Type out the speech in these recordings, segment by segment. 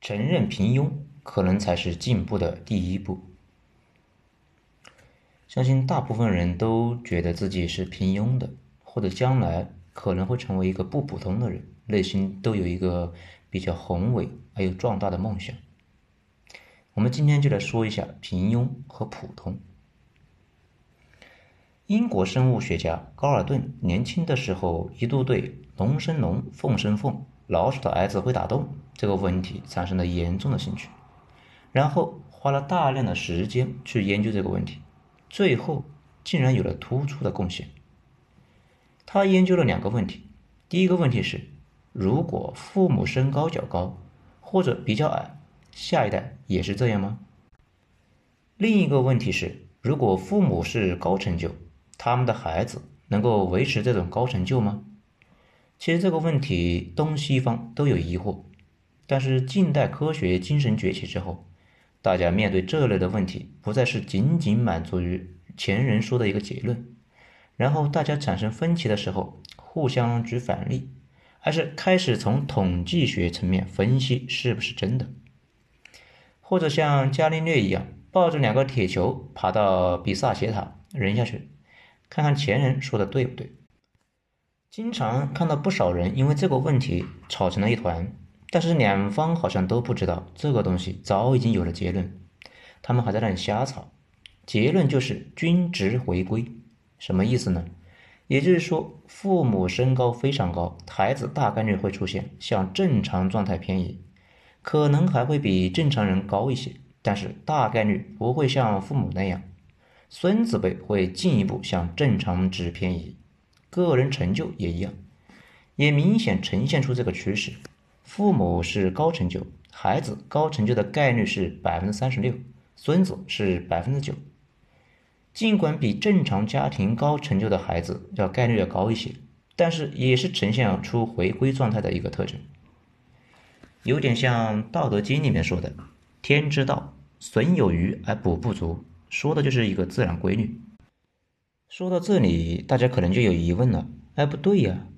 承认平庸可能才是进步的第一步。相信大部分人都觉得自己是平庸的，或者将来可能会成为一个不普通的人，内心都有一个比较宏伟而又壮大的梦想。我们今天就来说一下平庸和普通。英国生物学家高尔顿年轻的时候一度对“龙生龙，凤生凤，老鼠的儿子会打洞”这个问题产生了严重的兴趣，然后花了大量的时间去研究这个问题。最后竟然有了突出的贡献。他研究了两个问题：第一个问题是，如果父母身高较高或者比较矮，下一代也是这样吗？另一个问题是，如果父母是高成就，他们的孩子能够维持这种高成就吗？其实这个问题东西方都有疑惑，但是近代科学精神崛起之后。大家面对这类的问题，不再是仅仅满足于前人说的一个结论，然后大家产生分歧的时候互相举反例，而是开始从统计学层面分析是不是真的，或者像伽利略一样抱着两个铁球爬到比萨斜塔扔下去，看看前人说的对不对。经常看到不少人因为这个问题吵成了一团。但是两方好像都不知道这个东西早已经有了结论，他们还在那里瞎吵。结论就是均值回归，什么意思呢？也就是说，父母身高非常高，孩子大概率会出现向正常状态偏移，可能还会比正常人高一些，但是大概率不会像父母那样。孙子辈会进一步向正常值偏移，个人成就也一样，也明显呈现出这个趋势。父母是高成就，孩子高成就的概率是百分之三十六，孙子是百分之九。尽管比正常家庭高成就的孩子要概率要高一些，但是也是呈现出回归状态的一个特征，有点像《道德经》里面说的“天之道，损有余而补不足”，说的就是一个自然规律。说到这里，大家可能就有疑问了，哎，不对呀。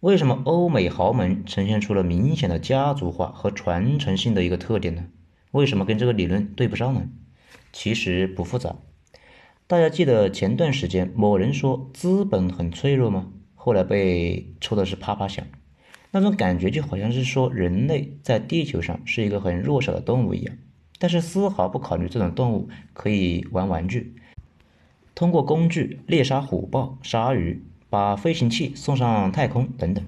为什么欧美豪门呈现出了明显的家族化和传承性的一个特点呢？为什么跟这个理论对不上呢？其实不复杂。大家记得前段时间某人说资本很脆弱吗？后来被抽的是啪啪响，那种感觉就好像是说人类在地球上是一个很弱小的动物一样，但是丝毫不考虑这种动物可以玩玩具，通过工具猎杀虎豹、鲨鱼。把飞行器送上太空等等，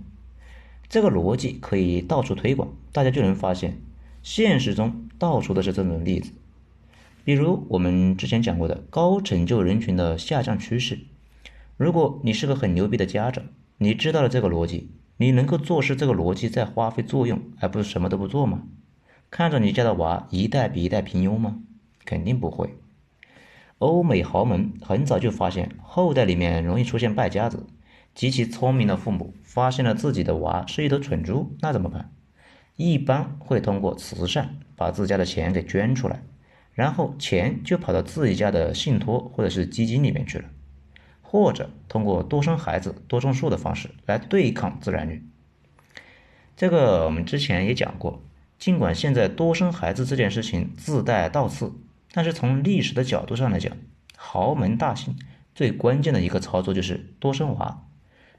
这个逻辑可以到处推广，大家就能发现，现实中到处都是这种例子。比如我们之前讲过的高成就人群的下降趋势。如果你是个很牛逼的家长，你知道了这个逻辑，你能够坐视这个逻辑在发挥作用，而不是什么都不做吗？看着你家的娃一代比一代平庸吗？肯定不会。欧美豪门很早就发现后代里面容易出现败家子，极其聪明的父母发现了自己的娃是一头蠢猪，那怎么办？一般会通过慈善把自家的钱给捐出来，然后钱就跑到自己家的信托或者是基金里面去了，或者通过多生孩子、多种树的方式来对抗自然率。这个我们之前也讲过，尽管现在多生孩子这件事情自带倒刺。但是从历史的角度上来讲，豪门大姓最关键的一个操作就是多生娃，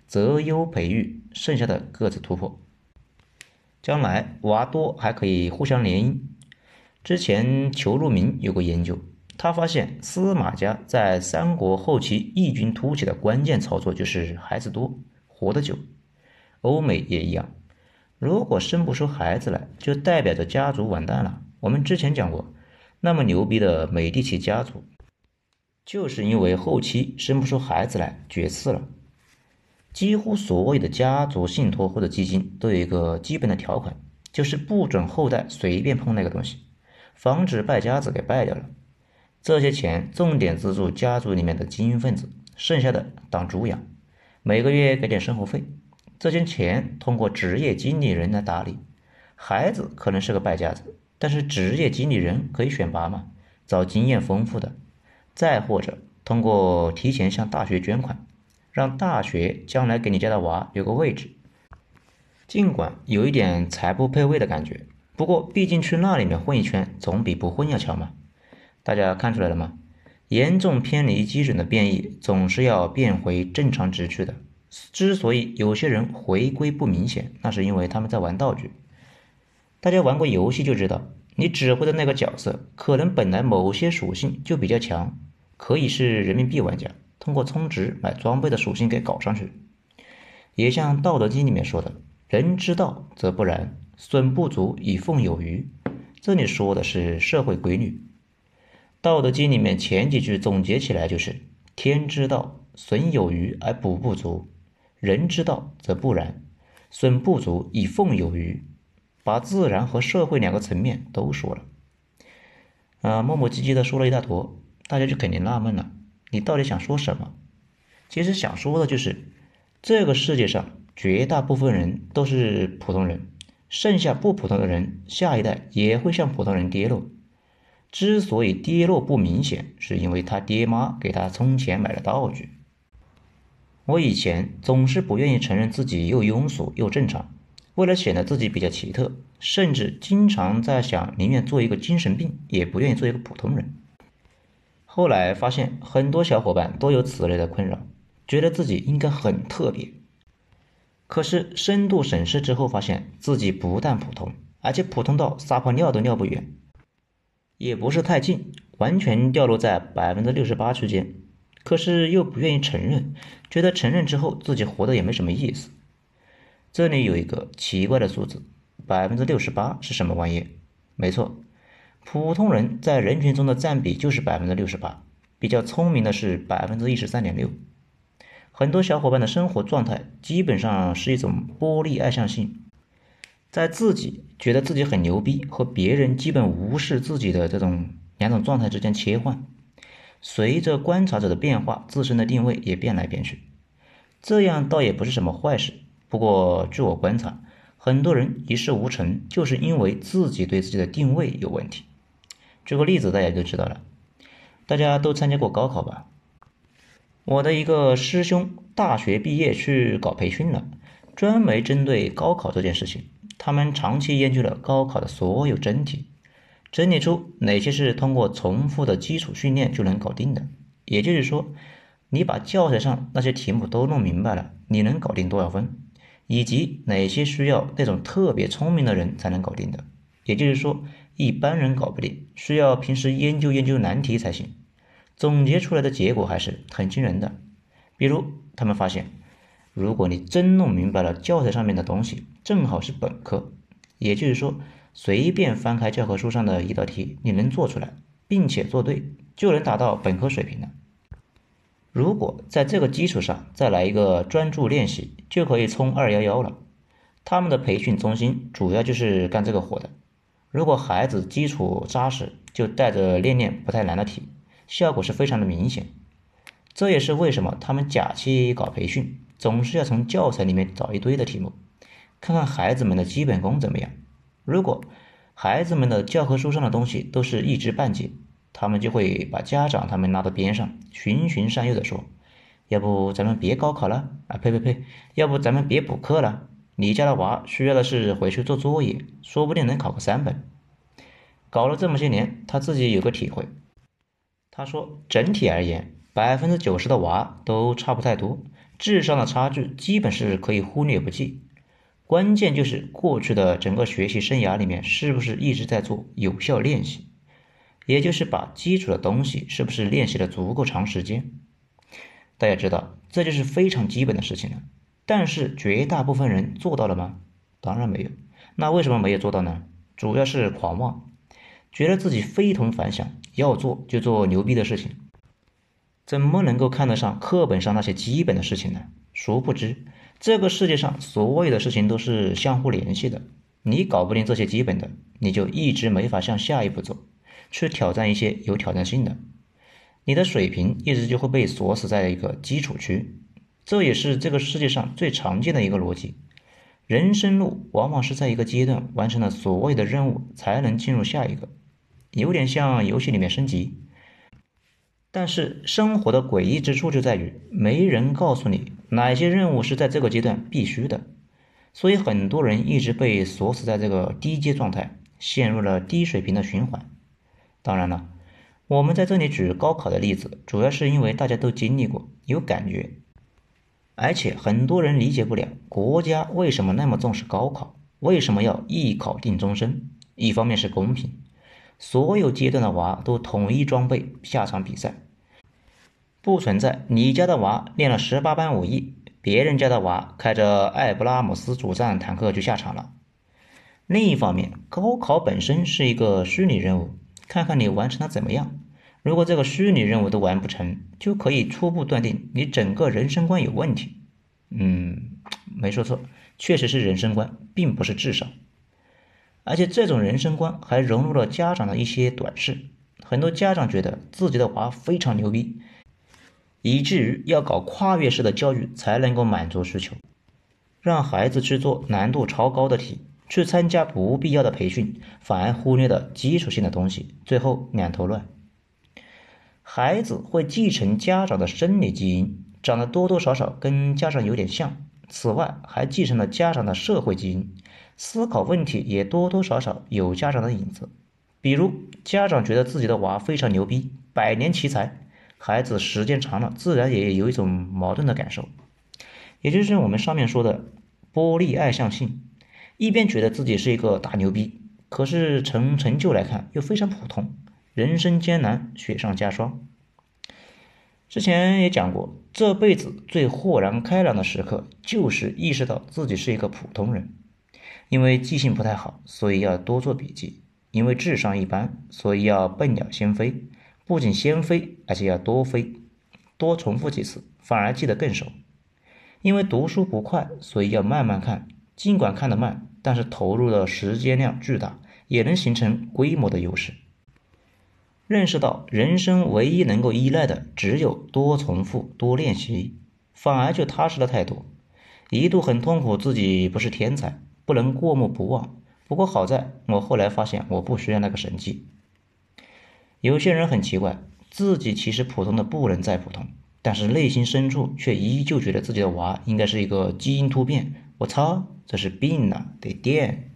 择优培育，剩下的各自突破。将来娃多还可以互相联姻。之前裘路明有过研究，他发现司马家在三国后期异军突起的关键操作就是孩子多，活得久。欧美也一样，如果生不出孩子来，就代表着家族完蛋了。我们之前讲过。那么牛逼的美第奇家族，就是因为后期生不出孩子来绝嗣了。几乎所有的家族信托或者基金都有一个基本的条款，就是不准后代随便碰那个东西，防止败家子给败掉了。这些钱重点资助家族里面的精英分子，剩下的当猪养，每个月给点生活费。这些钱通过职业经理人来打理，孩子可能是个败家子。但是职业经理人可以选拔嘛？找经验丰富的，再或者通过提前向大学捐款，让大学将来给你家的娃留个位置。尽管有一点财不配位的感觉，不过毕竟去那里面混一圈，总比不混要强嘛。大家看出来了吗？严重偏离基准的变异，总是要变回正常值去的。之所以有些人回归不明显，那是因为他们在玩道具。大家玩过游戏就知道，你指挥的那个角色，可能本来某些属性就比较强，可以是人民币玩家通过充值买装备的属性给搞上去。也像《道德经》里面说的：“人之道则不然，损不足以奉有余。”这里说的是社会规律。《道德经》里面前几句总结起来就是：“天之道，损有余而补不足；人之道则不然，损不足以奉有余。”把自然和社会两个层面都说了。啊，磨磨唧唧的说了一大坨，大家就肯定纳闷了：你到底想说什么？其实想说的就是，这个世界上绝大部分人都是普通人，剩下不普通的人，下一代也会像普通人跌落。之所以跌落不明显，是因为他爹妈给他充钱买了道具。我以前总是不愿意承认自己又庸俗又正常，为了显得自己比较奇特，甚至经常在想，宁愿做一个精神病，也不愿意做一个普通人。后来发现很多小伙伴都有此类的困扰，觉得自己应该很特别。可是深度审视之后，发现自己不但普通，而且普通到撒泡尿都尿不远。也不是太近，完全掉落在百分之六十八区间，可是又不愿意承认，觉得承认之后自己活的也没什么意思。这里有一个奇怪的数字，百分之六十八是什么玩意？没错，普通人在人群中的占比就是百分之六十八，比较聪明的是百分之一十三点六。很多小伙伴的生活状态基本上是一种玻璃爱向性。在自己觉得自己很牛逼和别人基本无视自己的这种两种状态之间切换，随着观察者的变化，自身的定位也变来变去。这样倒也不是什么坏事。不过据我观察，很多人一事无成，就是因为自己对自己的定位有问题。举个例子，大家就知道了。大家都参加过高考吧？我的一个师兄大学毕业去搞培训了，专门针对高考这件事情。他们长期研究了高考的所有真题，整理出哪些是通过重复的基础训练就能搞定的。也就是说，你把教材上那些题目都弄明白了，你能搞定多少分？以及哪些需要那种特别聪明的人才能搞定的？也就是说，一般人搞不定，需要平时研究研究难题才行。总结出来的结果还是很惊人的。比如，他们发现。如果你真弄明白了教材上面的东西，正好是本科，也就是说，随便翻开教科书上的一道题，你能做出来，并且做对，就能达到本科水平了。如果在这个基础上再来一个专注练习，就可以冲二幺幺了。他们的培训中心主要就是干这个活的。如果孩子基础扎实，就带着练练不太难的题，效果是非常的明显。这也是为什么他们假期搞培训。总是要从教材里面找一堆的题目，看看孩子们的基本功怎么样。如果孩子们的教科书上的东西都是一知半解，他们就会把家长他们拉到边上，循循善诱的说：“要不咱们别高考了啊？呸呸呸！要不咱们别补课了？你家的娃需要的是回去做作业，说不定能考个三本。”搞了这么些年，他自己有个体会。他说：“整体而言，百分之九十的娃都差不太多。”智商的差距基本是可以忽略不计，关键就是过去的整个学习生涯里面是不是一直在做有效练习，也就是把基础的东西是不是练习了足够长时间。大家知道，这就是非常基本的事情了。但是绝大部分人做到了吗？当然没有。那为什么没有做到呢？主要是狂妄，觉得自己非同凡响，要做就做牛逼的事情。怎么能够看得上课本上那些基本的事情呢？殊不知，这个世界上所有的事情都是相互联系的。你搞不定这些基本的，你就一直没法向下一步走，去挑战一些有挑战性的。你的水平一直就会被锁死在一个基础区。这也是这个世界上最常见的一个逻辑。人生路往往是在一个阶段完成了所谓的任务，才能进入下一个，有点像游戏里面升级。但是生活的诡异之处就在于，没人告诉你哪些任务是在这个阶段必须的，所以很多人一直被锁死在这个低阶状态，陷入了低水平的循环。当然了，我们在这里举高考的例子，主要是因为大家都经历过，有感觉，而且很多人理解不了国家为什么那么重视高考，为什么要一考定终身。一方面是公平，所有阶段的娃都统一装备下场比赛，不存在你家的娃练了十八般武艺，别人家的娃开着艾布拉姆斯主战坦克就下场了。另一方面，高考本身是一个虚拟任务，看看你完成的怎么样。如果这个虚拟任务都完不成，就可以初步断定你整个人生观有问题。嗯，没说错，确实是人生观，并不是智商。而且这种人生观还融入了家长的一些短视，很多家长觉得自己的娃非常牛逼，以至于要搞跨越式的教育才能够满足需求，让孩子去做难度超高的题。去参加不必要的培训，反而忽略了基础性的东西，最后两头乱。孩子会继承家长的生理基因，长得多多少少跟家长有点像。此外，还继承了家长的社会基因，思考问题也多多少少有家长的影子。比如，家长觉得自己的娃非常牛逼，百年奇才，孩子时间长了，自然也有一种矛盾的感受，也就是我们上面说的玻璃爱向性。一边觉得自己是一个大牛逼，可是从成就来看又非常普通，人生艰难，雪上加霜。之前也讲过，这辈子最豁然开朗的时刻，就是意识到自己是一个普通人。因为记性不太好，所以要多做笔记；因为智商一般，所以要笨鸟先飞。不仅先飞，而且要多飞，多重复几次，反而记得更熟。因为读书不快，所以要慢慢看，尽管看得慢。但是投入的时间量巨大，也能形成规模的优势。认识到人生唯一能够依赖的只有多重复、多练习，反而就踏实了太多。一度很痛苦，自己不是天才，不能过目不忘。不过好在我后来发现，我不需要那个神迹。有些人很奇怪，自己其实普通的不能再普通，但是内心深处却依旧觉得自己的娃应该是一个基因突变。我操！这是病了，得电。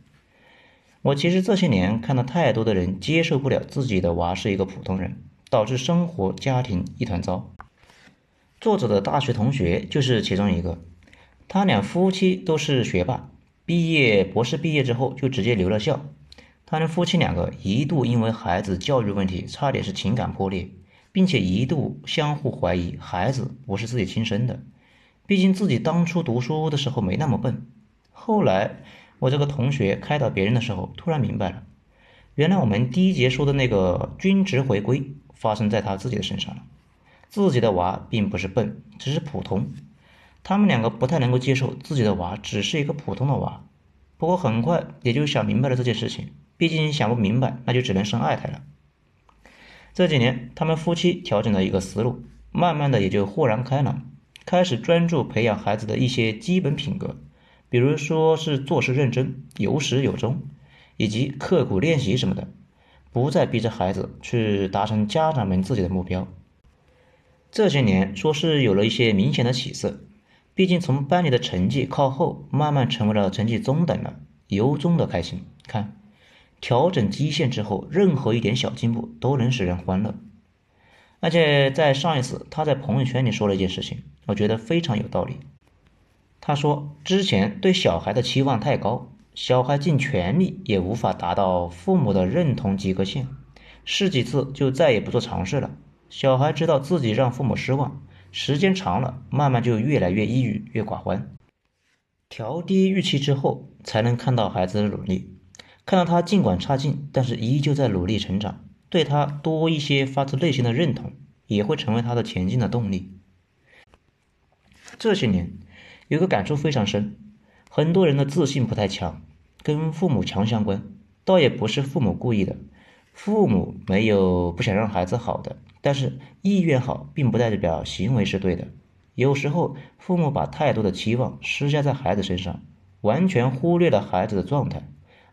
我其实这些年看到太多的人接受不了自己的娃是一个普通人，导致生活家庭一团糟。作者的大学同学就是其中一个，他俩夫妻都是学霸，毕业博士毕业之后就直接留了校。他们夫妻两个一度因为孩子教育问题差点是情感破裂，并且一度相互怀疑孩子不是自己亲生的，毕竟自己当初读书的时候没那么笨。后来，我这个同学开导别人的时候，突然明白了，原来我们第一节说的那个均值回归发生在他自己的身上了。自己的娃并不是笨，只是普通。他们两个不太能够接受自己的娃只是一个普通的娃，不过很快也就想明白了这件事情。毕竟想不明白，那就只能生二胎了。这几年，他们夫妻调整了一个思路，慢慢的也就豁然开朗，开始专注培养孩子的一些基本品格。比如说是做事认真、有始有终，以及刻苦练习什么的，不再逼着孩子去达成家长们自己的目标。这些年说是有了一些明显的起色，毕竟从班里的成绩靠后，慢慢成为了成绩中等了，由衷的开心。看，调整基线之后，任何一点小进步都能使人欢乐。而且在上一次，他在朋友圈里说了一件事情，我觉得非常有道理。他说：“之前对小孩的期望太高，小孩尽全力也无法达到父母的认同及格线，试几次就再也不做尝试了。小孩知道自己让父母失望，时间长了，慢慢就越来越抑郁，越寡欢。调低预期之后，才能看到孩子的努力，看到他尽管差劲，但是依旧在努力成长，对他多一些发自内心的认同，也会成为他的前进的动力。这些年。”有个感触非常深，很多人的自信不太强，跟父母强相关，倒也不是父母故意的，父母没有不想让孩子好的，但是意愿好并不代表行为是对的。有时候父母把太多的期望施加在孩子身上，完全忽略了孩子的状态，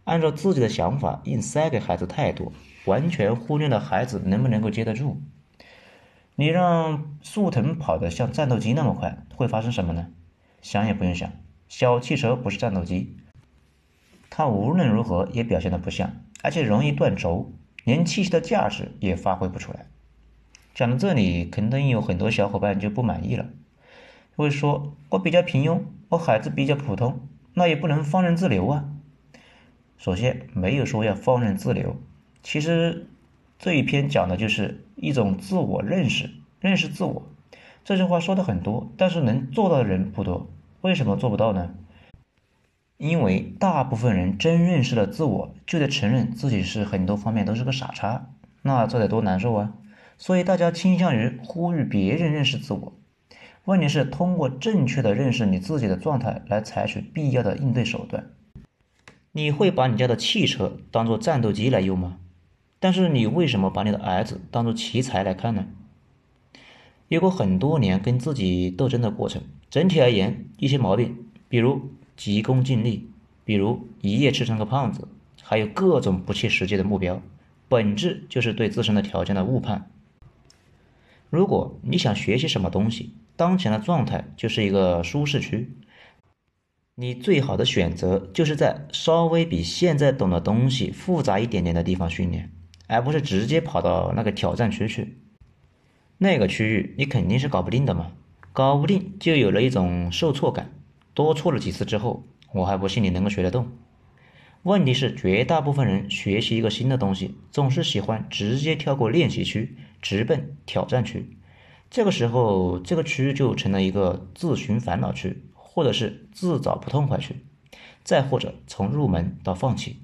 按照自己的想法硬塞给孩子太多，完全忽略了孩子能不能够接得住。你让速腾跑得像战斗机那么快，会发生什么呢？想也不用想，小汽车不是战斗机，它无论如何也表现的不像，而且容易断轴，连气息的价值也发挥不出来。讲到这里，肯定有很多小伙伴就不满意了，会说：“我比较平庸，我孩子比较普通，那也不能放任自流啊。”首先，没有说要放任自流，其实这一篇讲的就是一种自我认识，认识自我。这句话说的很多，但是能做到的人不多。为什么做不到呢？因为大部分人真认识了自我，就得承认自己是很多方面都是个傻叉，那这得多难受啊！所以大家倾向于呼吁别人认识自我。问题是通过正确的认识你自己的状态来采取必要的应对手段。你会把你家的汽车当做战斗机来用吗？但是你为什么把你的儿子当做奇才来看呢？有过很多年跟自己斗争的过程，整体而言，一些毛病，比如急功近利，比如一夜吃成个胖子，还有各种不切实际的目标，本质就是对自身的条件的误判。如果你想学习什么东西，当前的状态就是一个舒适区，你最好的选择就是在稍微比现在懂的东西复杂一点点的地方训练，而不是直接跑到那个挑战区去。那个区域你肯定是搞不定的嘛，搞不定就有了一种受挫感，多错了几次之后，我还不信你能够学得动。问题是，绝大部分人学习一个新的东西，总是喜欢直接跳过练习区，直奔挑战区。这个时候，这个区域就成了一个自寻烦恼区，或者是自找不痛快区，再或者从入门到放弃。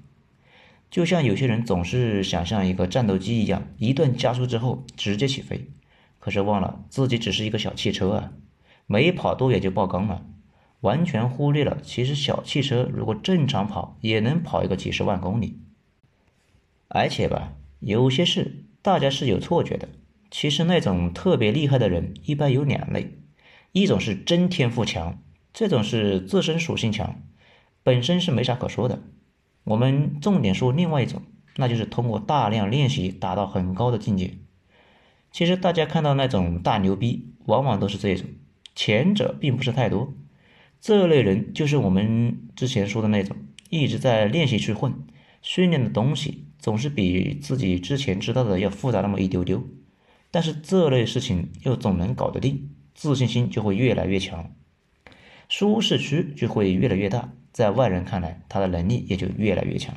就像有些人总是想像一个战斗机一样，一顿加速之后直接起飞，可是忘了自己只是一个小汽车啊，没跑多远就爆缸了。完全忽略了，其实小汽车如果正常跑，也能跑一个几十万公里。而且吧，有些事大家是有错觉的。其实那种特别厉害的人，一般有两类：一种是真天赋强，这种是自身属性强，本身是没啥可说的。我们重点说另外一种，那就是通过大量练习达到很高的境界。其实大家看到那种大牛逼，往往都是这种，前者并不是太多。这类人就是我们之前说的那种，一直在练习去混，训练的东西总是比自己之前知道的要复杂那么一丢丢，但是这类事情又总能搞得定，自信心就会越来越强，舒适区就会越来越大，在外人看来，他的能力也就越来越强。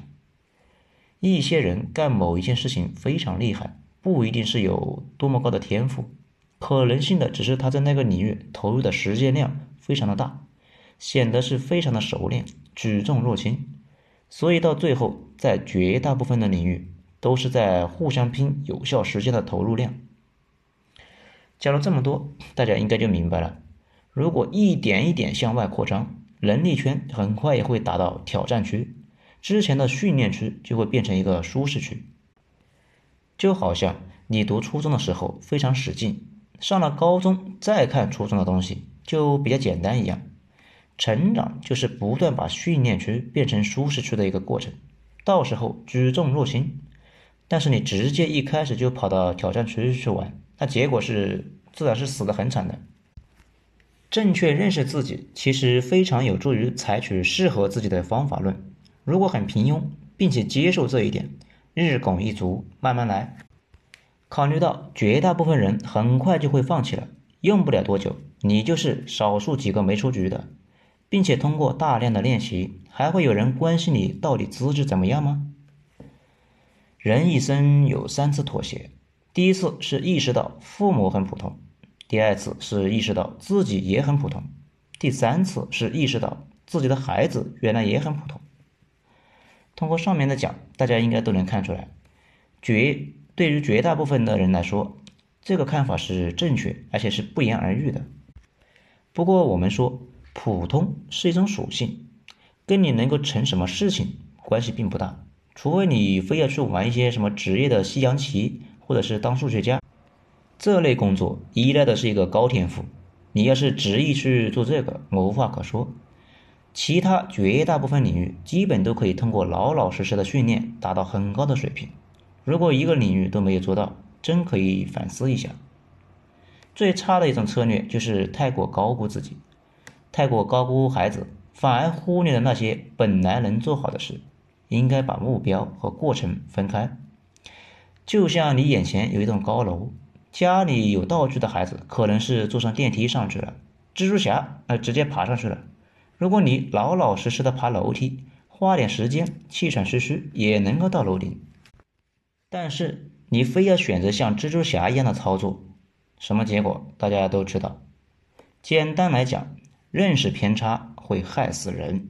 一些人干某一件事情非常厉害，不一定是有多么高的天赋，可能性的只是他在那个领域投入的时间量非常的大。显得是非常的熟练，举重若轻，所以到最后，在绝大部分的领域都是在互相拼有效时间的投入量。讲了这么多，大家应该就明白了。如果一点一点向外扩张，能力圈很快也会达到挑战区，之前的训练区就会变成一个舒适区。就好像你读初中的时候非常使劲，上了高中再看初中的东西就比较简单一样。成长就是不断把训练区变成舒适区的一个过程，到时候举重若轻。但是你直接一开始就跑到挑战区去玩，那结果是自然是死的很惨的。正确认识自己，其实非常有助于采取适合自己的方法论。如果很平庸，并且接受这一点，日拱一卒，慢慢来。考虑到绝大部分人很快就会放弃了，用不了多久，你就是少数几个没出局的。并且通过大量的练习，还会有人关心你到底资质怎么样吗？人一生有三次妥协，第一次是意识到父母很普通，第二次是意识到自己也很普通，第三次是意识到自己的孩子原来也很普通。通过上面的讲，大家应该都能看出来，绝对于绝大部分的人来说，这个看法是正确，而且是不言而喻的。不过我们说。普通是一种属性，跟你能够成什么事情关系并不大，除非你非要去玩一些什么职业的西洋棋，或者是当数学家，这类工作依赖的是一个高天赋。你要是执意去做这个，我无话可说。其他绝大部分领域基本都可以通过老老实实的训练达到很高的水平。如果一个领域都没有做到，真可以反思一下。最差的一种策略就是太过高估自己。太过高估孩子，反而忽略了那些本来能做好的事。应该把目标和过程分开。就像你眼前有一栋高楼，家里有道具的孩子可能是坐上电梯上去了，蜘蛛侠呃直接爬上去了。如果你老老实实的爬楼梯，花点时间，气喘吁吁也能够到楼顶。但是你非要选择像蜘蛛侠一样的操作，什么结果大家都知道。简单来讲，认识偏差会害死人。